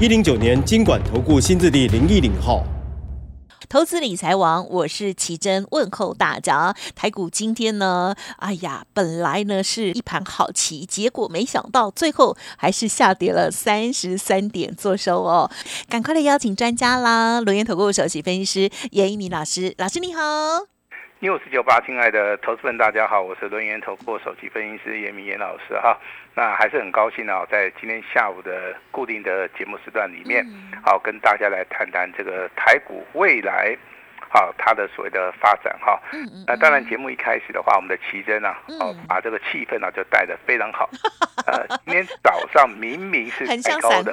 一零九年经管投顾新字第零一零号。投资理财王，我是奇珍，问候大家。台股今天呢，哎呀，本来呢是一盘好棋，结果没想到最后还是下跌了三十三点做收哦。赶快来邀请专家啦，轮研投顾首席分析师严一鸣老师，老师你好。六四九八，亲爱的投资们，大家好，我是轮源投顾首席分析师严明严老师哈。那还是很高兴啊，在今天下午的固定的节目时段里面，好跟大家来谈谈这个台股未来，好它的所谓的发展哈。那当然节目一开始的话，我们的奇珍啊，好把这个气氛呢就带的非常好。呃，今天早上明明是很高的，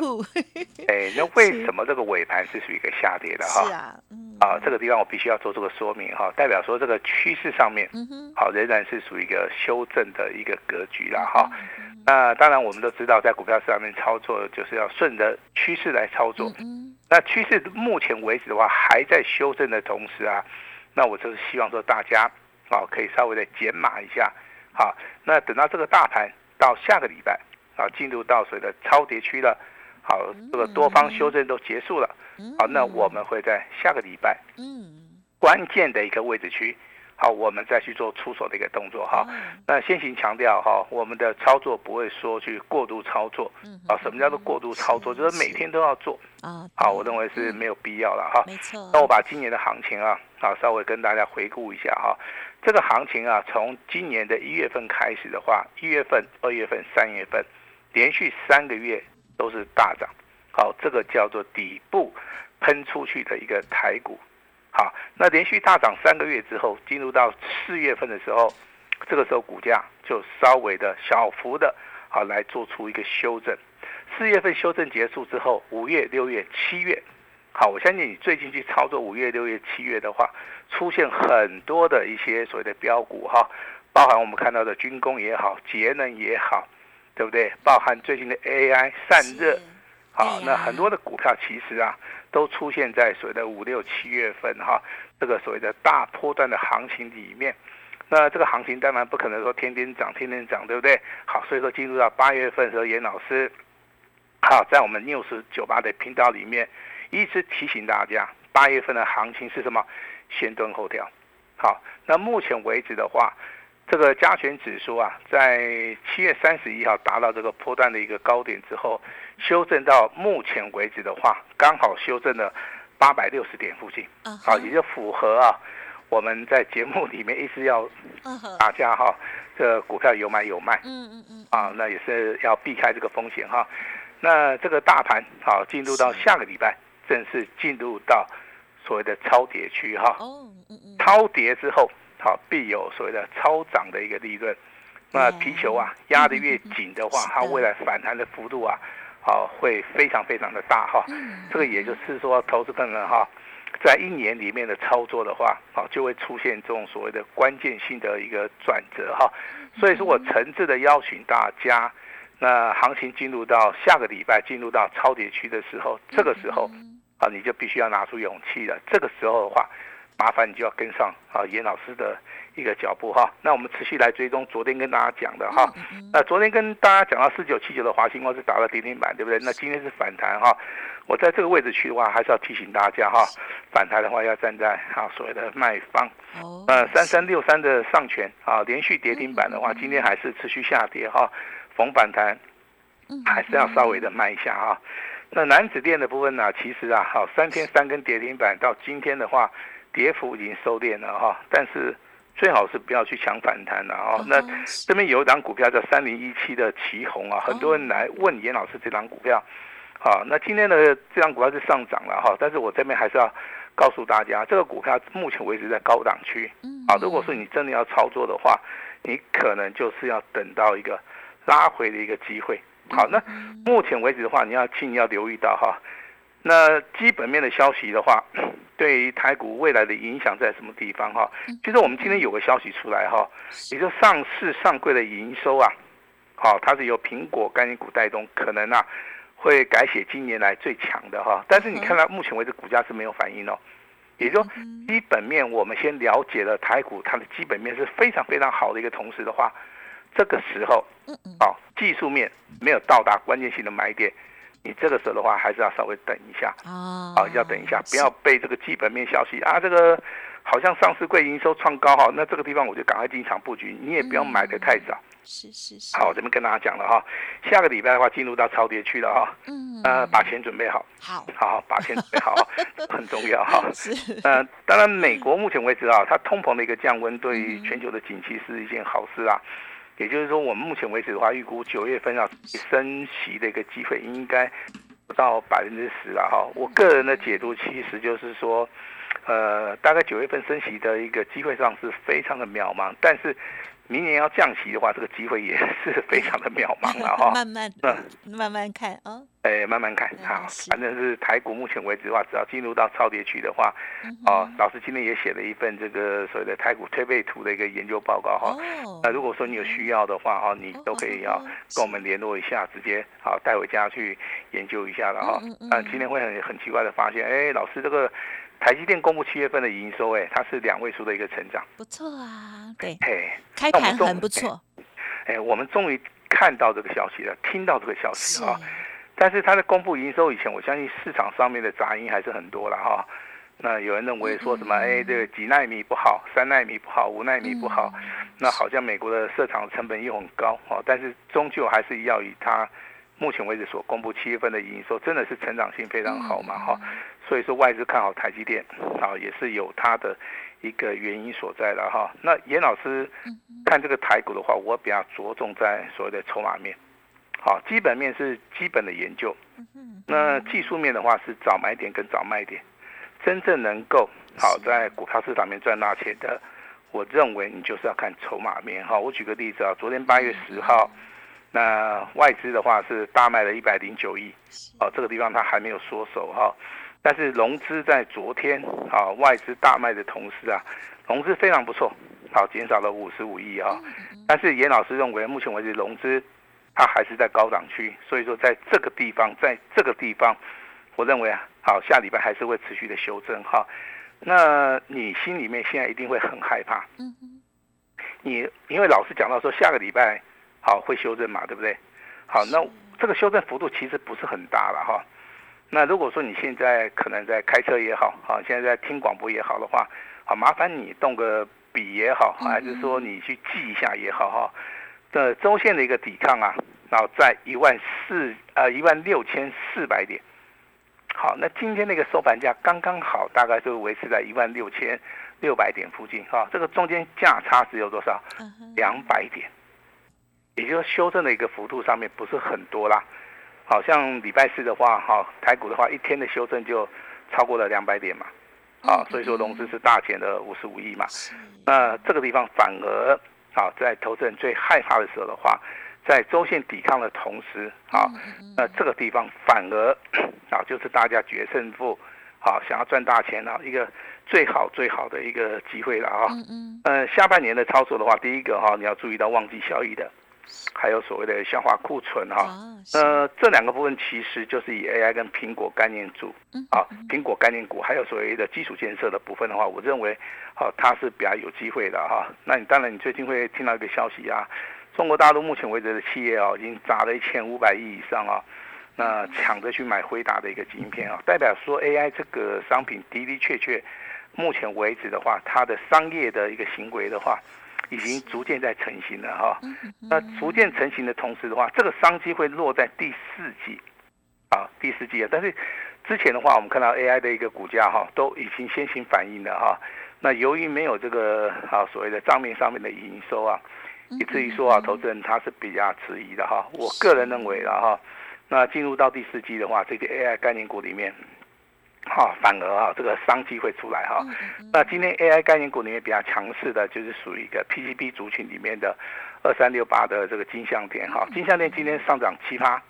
哎，那为什么这个尾盘是属于一个下跌的哈？是啊，啊，这个地方我必须要做这个说明哈，代表说这个趋势上面，好仍然是属于一个修正的一个格局了哈。那当然，我们都知道，在股票市场上面操作，就是要顺着趋势来操作。那趋势目前为止的话，还在修正的同时啊，那我就是希望说大家啊，可以稍微的减码一下。好，那等到这个大盘到下个礼拜啊，进入到所谓的超跌区了，好，这个多方修正都结束了，好，那我们会在下个礼拜，嗯，关键的一个位置区。好，我们再去做出手的一个动作哈。那先行强调哈，我们的操作不会说去过度操作。嗯。啊，什么叫做过度操作？就是每天都要做。啊。好，我认为是没有必要了哈。没错。那我把今年的行情啊，啊，稍微跟大家回顾一下哈。这个行情啊，从今年的一月份开始的话，一月份、二月份、三月份，连续三个月都是大涨。好，这个叫做底部喷出去的一个台股。好，那连续大涨三个月之后，进入到四月份的时候，这个时候股价就稍微的小幅的，好来做出一个修正。四月份修正结束之后，五月、六月、七月，好，我相信你最近去操作五月、六月、七月的话，出现很多的一些所谓的标股哈，包含我们看到的军工也好，节能也好，对不对？包含最近的 AI 散热，好，那很多的股票其实啊。都出现在所谓的五六七月份哈，这个所谓的大波段的行情里面。那这个行情当然不可能说天天涨，天天涨，对不对？好，所以说进入到八月份的时候，严老师好在我们 news 酒吧的频道里面一直提醒大家，八月份的行情是什么？先蹲后跳。好，那目前为止的话。这个加权指数啊，在七月三十一号达到这个波段的一个高点之后，修正到目前为止的话，刚好修正了八百六十点附近，好，也就符合啊我们在节目里面一直要大家哈，这股票有买有卖，嗯嗯嗯，啊，那也是要避开这个风险哈。那这个大盘好进入到下个礼拜，正式进入到所谓的超跌区哈，哦，嗯嗯，超跌之后。好，必有所谓的超涨的一个利润。那皮球啊，压得越紧的话，它未来反弹的幅度啊，好会非常非常的大哈。这个也就是说，投资朋友哈，在一年里面的操作的话，好就会出现这种所谓的关键性的一个转折哈。所以说我诚挚的邀请大家，那行情进入到下个礼拜进入到超跌区的时候，这个时候啊，你就必须要拿出勇气了。这个时候的话。麻烦你就要跟上啊，严老师的一个脚步哈。那我们持续来追踪昨天跟大家讲的哈。那昨天跟大家讲到四九七九的华星光是打了跌停板，对不对？那今天是反弹哈。我在这个位置去的话，还是要提醒大家哈，反弹的话要站在啊所谓的卖方。哦。呃，三三六三的上权啊，连续跌停板的话，今天还是持续下跌哈。逢反弹，还是要稍微的卖一下哈。那南子店的部分呢，其实啊，好三天三根跌停板，到今天的话。跌幅已经收敛了哈，但是最好是不要去抢反弹了哦。那这边有一档股票叫三零一七的旗红啊，很多人来问严老师这档股票，好，那今天的这档股票是上涨了哈，但是我这边还是要告诉大家，这个股票目前为止在高档区，啊，如果说你真的要操作的话，你可能就是要等到一个拉回的一个机会，好，那目前为止的话，你要请你要留意到哈，那基本面的消息的话，对于台股未来的影响在什么地方哈？其实我们今天有个消息出来哈，也就上市上柜的营收啊，好，它是由苹果概念股带动，可能啊会改写今年来最强的哈。但是你看到目前为止股价是没有反应哦，也就基本面我们先了解了台股它的基本面是非常非常好的一个同时的话。这个时候，好，技术面没有到达关键性的买点，你这个时候的话还是要稍微等一下啊，啊，要等一下，不要被这个基本面消息啊，这个好像上市柜营收创高哈，那这个地方我就赶快进场布局，你也不要买的太早。是是是。好，这边跟大家讲了哈，下个礼拜的话进入到超跌区了哈，嗯，呃，把钱准备好，好，好，把钱准备好，很重要哈。是。呃，当然，美国目前为止啊，它通膨的一个降温，对于全球的景气是一件好事啊。也就是说，我们目前为止的话，预估九月份要升息的一个机会应该不到百分之十了哈。我个人的解读其实就是说，呃，大概九月份升息的一个机会上是非常的渺茫，但是。明年要降息的话，这个机会也是非常的渺茫了 哈。慢慢，嗯，慢慢看啊。哎，慢慢看，好，反正是台股目前为止的话，只要进入到超跌区的话，哦，老师今天也写了一份这个所谓的台股推背图的一个研究报告哈。那如果说你有需要的话哈，你都可以要跟我们联络一下，直接好带回家去研究一下了哈。啊，今天会很很奇怪的发现，哎，老师这个。台积电公布七月份的营收，哎，它是两位数的一个成长，不错啊，对，哎，开盘很不错，哎，我们终于看到这个消息了，听到这个消息啊，但是它的公布营收以前，我相信市场上面的杂音还是很多了哈。那有人认为说什么，哎，这个几纳米不好，三纳米不好，五纳米不好，那好像美国的设厂成本又很高哦，但是终究还是要以它目前为止所公布七月份的营收，真的是成长性非常好嘛哈。所以说外资看好台积电，啊，也是有它的一个原因所在的哈。那严老师看这个台股的话，我比较着重在所谓的筹码面，好，基本面是基本的研究，那技术面的话是早买点跟早卖点，真正能够好在股票市场面赚大钱的，我认为你就是要看筹码面哈。我举个例子啊，昨天八月十号，那外资的话是大卖了一百零九亿，哦，这个地方它还没有缩手哈。但是融资在昨天啊外资大卖的同时啊，融资非常不错，好减少了五十五亿啊。但是严老师认为，目前为止融资它还是在高档区，所以说在这个地方，在这个地方，我认为啊，好下礼拜还是会持续的修正哈。那你心里面现在一定会很害怕，嗯你因为老师讲到说下个礼拜好会修正嘛，对不对？好，那这个修正幅度其实不是很大了哈。那如果说你现在可能在开车也好，好现在在听广播也好的话，好麻烦你动个笔也好，还是说你去记一下也好哈。的周线的一个抵抗啊，然后在一万四呃一万六千四百点。好，那今天那个收盘价刚刚好，大概就维持在一万六千六百点附近哈。这个中间价差只有多少？两百点，也就是修正的一个幅度上面不是很多啦。好像礼拜四的话，哈，台股的话，一天的修正就超过了两百点嘛，啊，所以说融资是大减了五十五亿嘛，那这个地方反而，啊，在投资人最害怕的时候的话，在周线抵抗的同时，啊，那这个地方反而，啊，就是大家决胜负，好，想要赚大钱啊，一个最好最好的一个机会了啊，嗯嗯，下半年的操作的话，第一个哈，你要注意到旺季效益的。还有所谓的消化库存哈，呃，这两个部分其实就是以 AI 跟苹果概念股，啊，苹果概念股还有所谓的基础建设的部分的话，我认为，好，它是比较有机会的哈。那你当然，你最近会听到一个消息啊，中国大陆目前为止的企业啊，已经砸了一千五百亿以上啊，那抢着去买辉达的一个晶片啊，代表说 AI 这个商品的的确确，目前为止的话，它的商业的一个行为的话。已经逐渐在成型了哈，那逐渐成型的同时的话，这个商机会落在第四季，啊，第四季啊。但是之前的话，我们看到 AI 的一个股价哈，都已经先行反应了哈。那由于没有这个啊所谓的账面上面的营收啊，以至于说啊，投资人他是比较迟疑的哈。我个人认为了哈，那进入到第四季的话，这个 AI 概念股里面。哈，反而啊，这个商机会出来哈。那今天 AI 概念股里面比较强势的，就是属于一个 PCB 族群里面的二三六八的这个金相电哈。金相电今天上涨七趴，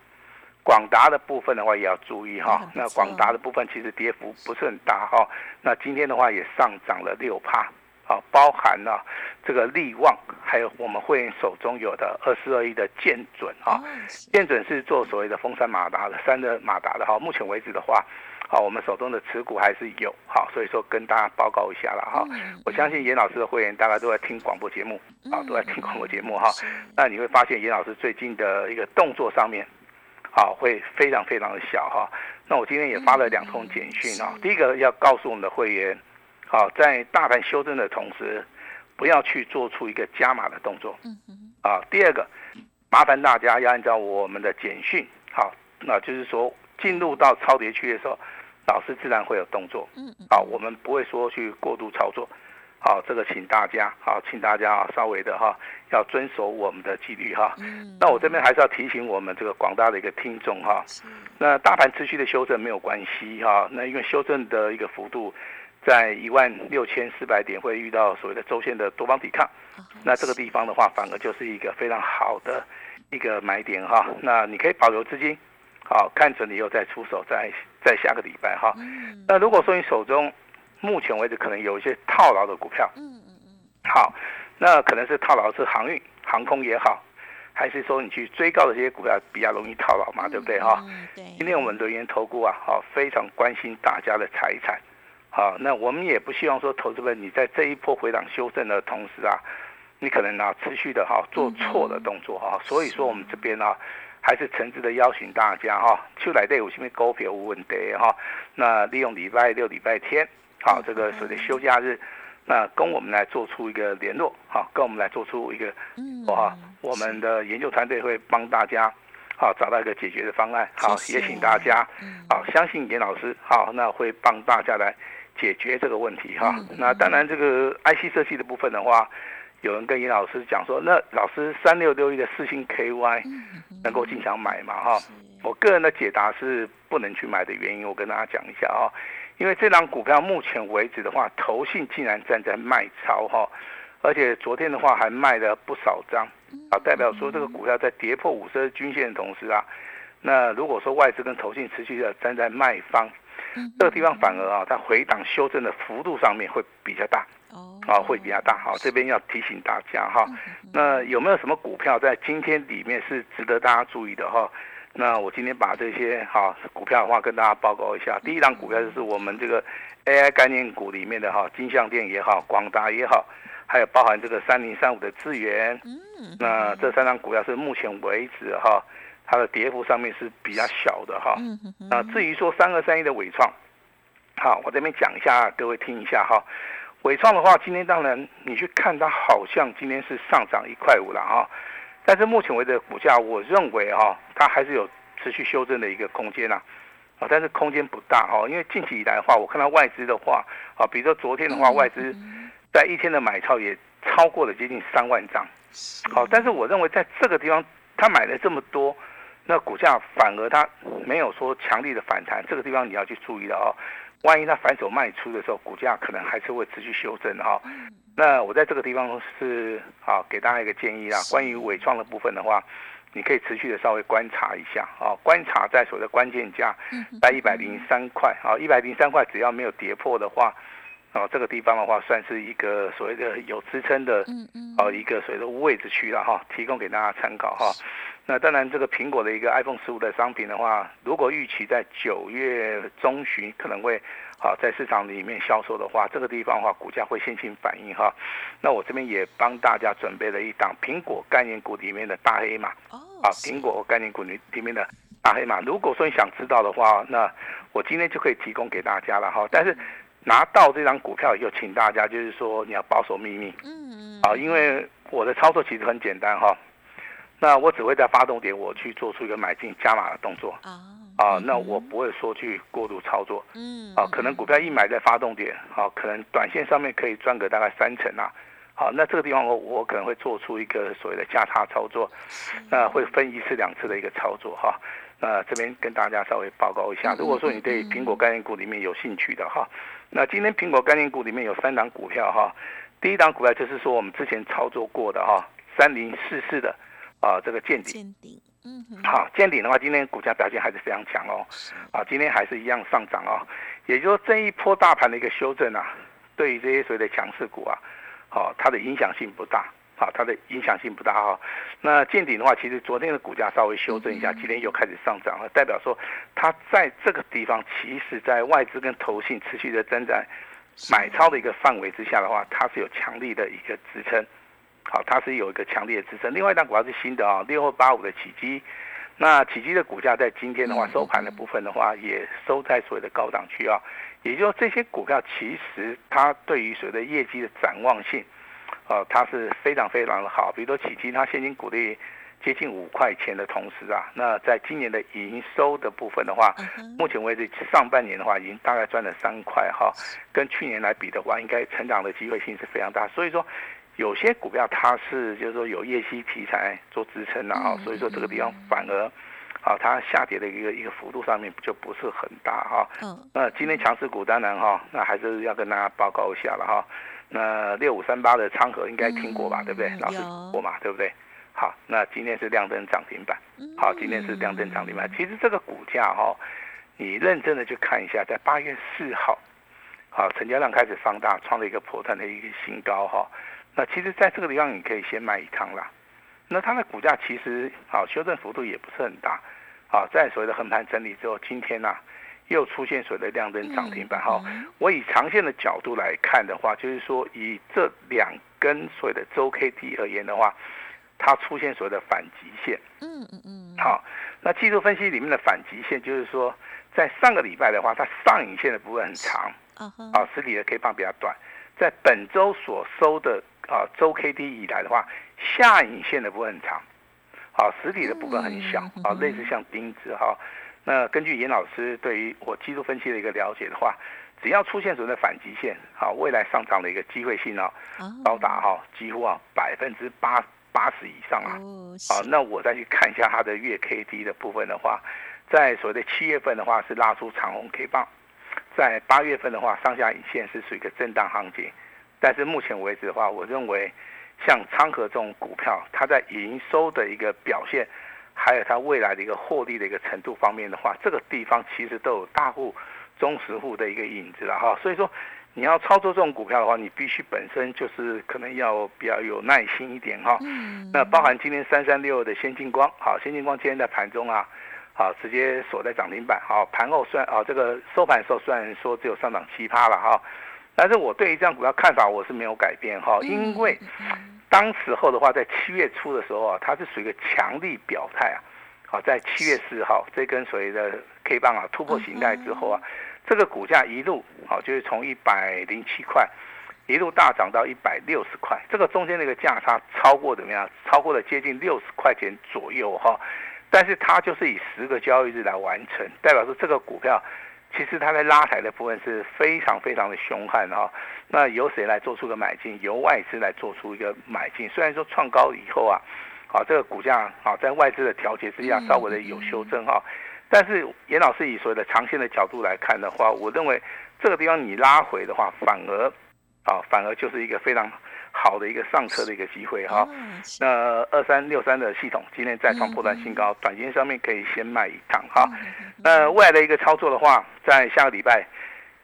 广达的部分的话也要注意哈那广达的部分其实跌幅不是很大哈。那今天的话也上涨了六趴，好，包含了这个利旺，还有我们会员手中有的二四二一的建准啊。建准是做所谓的风山马达的三的马达的哈。目前为止的话，好，我们手中的持股还是有好，所以说跟大家报告一下了哈。嗯我相信严老师的会员大家都在听广播节目啊，都在听广播节目哈。那你会发现严老师最近的一个动作上面，好会非常非常的小哈。那我今天也发了两通简讯啊嗯，第一个要告诉我们的会员，好在大盘修正的同时，不要去做出一个加码的动作嗯哼啊。第二个，麻烦大家要按照我们的简讯，好，那就是说进入到超跌区的时候，老师自然会有动作。嗯嗯好，我们不会说去过度操作。好，这个请大家好，请大家啊稍微的哈要遵守我们的纪律哈。嗯那我这边还是要提醒我们这个广大的一个听众哈，是那大盘持续的修正没有关系哈，那因为修正的一个幅度在一万六千四百点会遇到所谓的周线的多方抵抗，啊那这个地方的话反而就是一个非常好的一个买点哈，那你可以保留资金，好看准以后再出手，在在下个礼拜哈。嗯那如果说你手中目前为止可能有一些套牢的股票，嗯嗯嗯好，那可能是套牢是航运、航空也好，还是说你去追高的这些股票比较容易套牢嘛，对不对哈？嗯对今天我们轮研投顾啊，好，非常关心大家的财产，好，那我们也不希望说投资们你在这一波回档修正的同时啊，你可能啊持续的哈做错的动作哈，所以说我们这边啊。还是诚挚的邀请大家哈，出来队伍前面股票无问题哈。那利用礼拜六、礼拜天，好，这个所谓的休假日，那跟我们来做出一个联络，好，跟我们来做出一个嗯哇，我们的研究团队会帮大家好找到一个解决的方案，好，也请大家嗯好相信严老师，好，那会帮大家来解决这个问题哈嗯。那当然，这个 IC 设计的部分的话，有人跟严老师讲说，那老师三六六一的四星 KY 嗯能够进场买嘛哈？我个人的解答是不能去买的原因，我跟大家讲一下啊。因为这张股票目前为止的话，投信竟然站在卖超哈，而且昨天的话还卖了不少张，啊，代表说这个股票在跌破五十日均线的同时啊，那如果说外资跟投信持续的站在卖方，这个地方反而啊，它回档修正的幅度上面会比较大，哦啊，会比较大。好，这边要提醒大家哈。那有没有什么股票在今天里面是值得大家注意的哈？那我今天把这些哈股票的话跟大家报告一下。第一档股票就是我们这个 AI 概念股里面的哈，金像电也好，广达也好，还有包含这个三零三五的资源。嗯那这三张股票是目前为止哈，它的跌幅上面是比较小的哈。嗯哼哼那至于说三二三一的伟创，好，我这边讲一下，各位听一下哈。伟创的话，今天当然你去看它，好像今天是上涨一块五了哈。但是目前为止的股价，我认为哈，它还是有持续修正的一个空间呐、啊，但是空间不大哈，因为近期以来的话，我看到外资的话，啊，比如说昨天的话，外资在一天的买超也超过了接近三万张，好，但是我认为在这个地方，他买了这么多，那股价反而它没有说强力的反弹，这个地方你要去注意的哦。万一它反手卖出的时候，股价可能还是会持续修正的哈、那我在这个地方是啊，给大家一个建议啊。关于伟创的部分的话，你可以持续的稍微观察一下啊，观察在所谓的关键价在一百零三块啊，一百零三块只要没有跌破的话，哦、这个地方的话算是一个所谓的有支撑的嗯嗯哦一个所谓的位置区了哈，提供给大家参考哈。那当然，这个苹果的一个 iPhone 十五的商品的话，如果预期在九月中旬可能会好在市场里面销售的话，这个地方的话股价会先行反应哈。那我这边也帮大家准备了一档苹果概念股里面的大黑马哦啊，苹果概念股里里面的大黑马。如果说你想知道的话，那我今天就可以提供给大家了哈。但是拿到这张股票以后，请大家就是说你要保守秘密嗯嗯啊，因为我的操作其实很简单哈。那我只会在发动点我去做出一个买进加码的动作啊啊，那我不会说去过度操作嗯啊，可能股票一买在发动点，啊，可能短线上面可以赚个大概三成啊。好，那这个地方我我可能会做出一个所谓的价差操作，那会分一次两次的一个操作哈。那这边跟大家稍微报告一下，如果说你对苹果概念股里面有兴趣的哈，那今天苹果概念股里面有三档股票哈，第一档股票就是说我们之前操作过的哈，三零四四的啊这个见顶见顶嗯哼，好，见顶的话，今天股价表现还是非常强哦。啊，今天还是一样上涨哦。也就是说，这一波大盘的一个修正啊，对于这些所谓的强势股啊，好，它的影响性不大。好，它的影响性不大哈。那见顶的话，其实昨天的股价稍微修正一下，今天又开始上涨了，代表说它在这个地方，其实在外资跟投信持续的增长买超的一个范围之下的话，它是有强力的一个支撑。好，它是有一个强烈的支撑。另外一档股票是新的啊，六二八五的起基。那起基的股价在今天的话收盘的部分的话，也收在所谓的高档区啊。也就是说，这些股票其实它对于所谓的业绩的展望性。哦，它是非常非常的好，比如说起基，它现金股利接近五块钱的同时啊，那在今年的营收的部分的话，目前为止上半年的话，已经大概赚了三块哈，跟去年来比的话，应该成长的机会性是非常大。所以说，有些股票它是就是说有业绩题材做支撑的啊，所以说这个地方反而啊，它下跌的一个一个幅度上面就不是很大哈。嗯。那今天强势股当然哈，那还是要跟大家报告一下了哈。那六五三八的昌河应该听过吧，对不对？老师过嘛，对不对？好，那今天是亮灯涨停板。好，今天是亮灯涨停板。其实这个股价哈，你认真的去看一下，在八月四号，好，成交量开始放大，创了一个破断的一个新高哈。那其实在这个地方你可以先买一趟啦。那它的股价其实好修正幅度也不是很大。好，在所谓的横盘整理之后，今天呢？又出现所谓的亮灯涨停板哈，我以长线的角度来看的话，就是说以这两根所谓的周 K D 而言的话，它出现所谓的反极线。嗯嗯嗯。好，那技术分析里面的反极线就是说，在上个礼拜的话，它上影线的部分很长，啊，实体的 K 棒比较短，在本周所收的啊周 K D 以来的话，下影线的部分很长，啊，实体的部分很小，啊，类似像钉子哈。那根据严老师对于我技术分析的一个了解的话，只要出现所谓的反极线，好，未来上涨的一个机会性呢，高达哈几乎啊百分之八八十以上啊，好，那我再去看一下它的月 K D 的部分的话，在所谓的七月份的话是拉出长红 K 棒，在八月份的话上下影线是属于一个震荡行情，但是目前为止的话，我认为像昌河这种股票，它在营收的一个表现。还有它未来的一个获利的一个程度方面的话，这个地方其实都有大户、中实户的一个影子了哈。所以说，你要操作这种股票的话，你必须本身就是可能要比较有耐心一点哈。嗯。那包含今天三三六的先进光，好，先进光今天在盘中啊，好，直接锁在涨停板，好，盘后算啊，这个收盘的时候虽然说只有上涨七趴了哈，但是我对于这样股票看法我是没有改变哈，因为。当时候的话，在七月初的时候啊，它是属于一个强力表态啊。好，在七月四号这根所谓的 K 棒啊突破形态之后啊，这个股价一路好就是从一百零七块一路大涨到一百六十块，这个中间那个价差超过怎么样？超过了接近六十块钱左右哈。但是它就是以十个交易日来完成，代表说这个股票。其实它在拉抬的部分是非常非常的凶悍哈，那由谁来做出个买进？由外资来做出一个买进。虽然说创高以后啊，好这个股价好在外资的调节之下稍微的有修正哈，但是严老师以所谓的长线的角度来看的话，我认为这个地方你拉回的话，反而啊反而就是一个非常。好的一个上车的一个机会哈，那二三六三的系统今天再创破断新高，短线上面可以先卖一趟哈。那未来的一个操作的话，在下个礼拜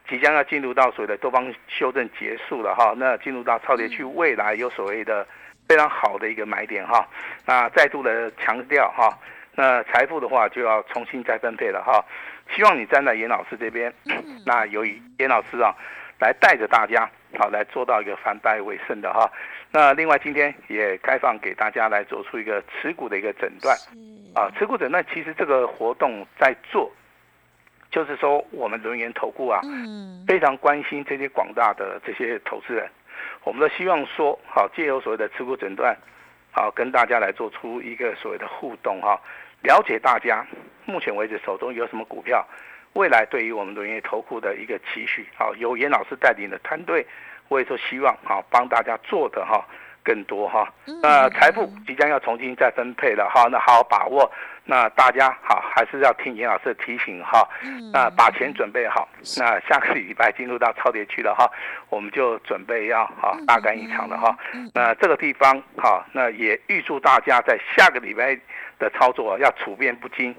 即将要进入到所谓的多方修正结束了哈，那进入到超跌区，未来有所谓的非常好的一个买点哈。那再度的强调哈，那财富的话就要重新再分配了哈。希望你站在严老师这边，那由于严老师啊。来带着大家，好来做到一个反败为胜的哈。那另外今天也开放给大家来做出一个持股的一个诊断，啊，持股诊断其实这个活动在做，就是说我们人员投顾啊，非常关心这些广大的这些投资人，我们都希望说，好借由所谓的持股诊断，好跟大家来做出一个所谓的互动哈，了解大家目前为止手中有什么股票。未来对于我们农业投顾的一个期许，好，由严老师带领的团队，我也说希望好帮大家做的哈更多哈，那财富即将要重新再分配了哈，那好好把握，那大家好还是要听严老师的提醒哈，那把钱准备好，那下个礼拜进入到超跌区了哈，我们就准备要好大干一场了哈，那这个地方好，那也预祝大家在下个礼拜。的操作要处变不惊，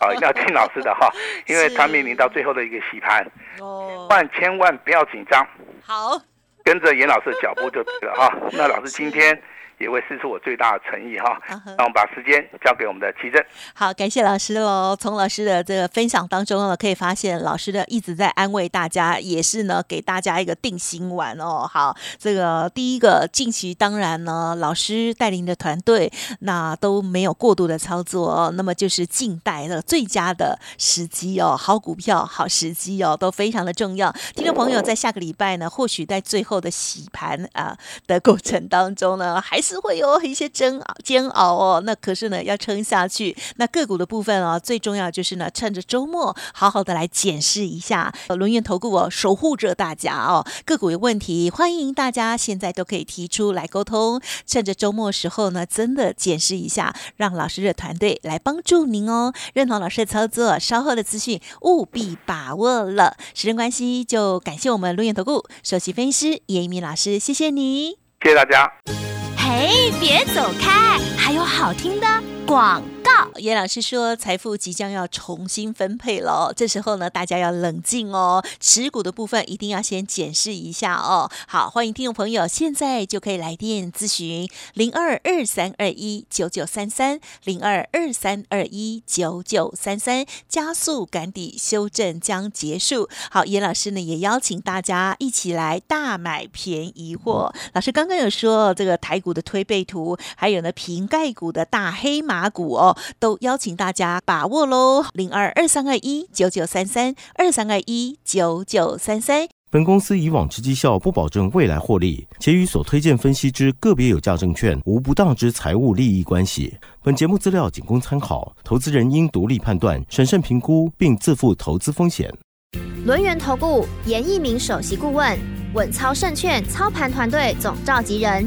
啊，要听老师的哈，因为它面临到最后的一个洗盘，哦，万千万不要紧张，好，跟着严老师的脚步就对了哈。那老师今天。也会试出我最大的诚意哈，那我们把时间交给我们的奇珍。好，感谢老师喽。从老师的这个分享当中呢，可以发现老师的一直在安慰大家，也是呢给大家一个定心丸哦。好，这个第一个近期当然呢，老师带领的团队那都没有过度的操作哦，那么就是静待的最佳的时机哦，好股票好时机哦，都非常的重要。听众朋友在下个礼拜呢，或许在最后的洗盘啊的过程当中呢，还是。是会有一些煎熬煎熬哦，那可是呢要撑下去。那个股的部分哦，最重要就是呢，趁着周末好好的来检视一下。呃轮源投顾哦，守护着大家哦。个股有问题，欢迎大家现在都可以提出来沟通。趁着周末时候呢，真的检视一下，让老师的团队来帮助您哦。认同老师的操作，稍后的资讯务必把握了。时间关系，就感谢我们轮源投顾首席分析师叶一鸣老师，谢谢你，谢谢大家。哎，别走开，还有好听的广。叶老师说，财富即将要重新分配了，这时候呢，大家要冷静哦，持股的部分一定要先检视一下哦。好，欢迎听众朋友，现在就可以来电咨询零二二三二一九九三三零二二三二一九九三三，加速赶底修正将结束。好，叶老师呢也邀请大家一起来大买便宜货。老师刚刚有说这个台股的推背图，还有呢瓶盖股的大黑马马股哦。都邀请大家把握喽，零二二三二一九九三三二三二一九九三三。本公司以往之绩效不保证未来获利，且与所推荐分析之个别有价证券无不当之财务利益关系。本节目资料仅供参考，投资人应独立判断、审慎评估，并自负投资风险。轮源投顾严一鸣首席顾问，稳操胜券操盘团队总召集人，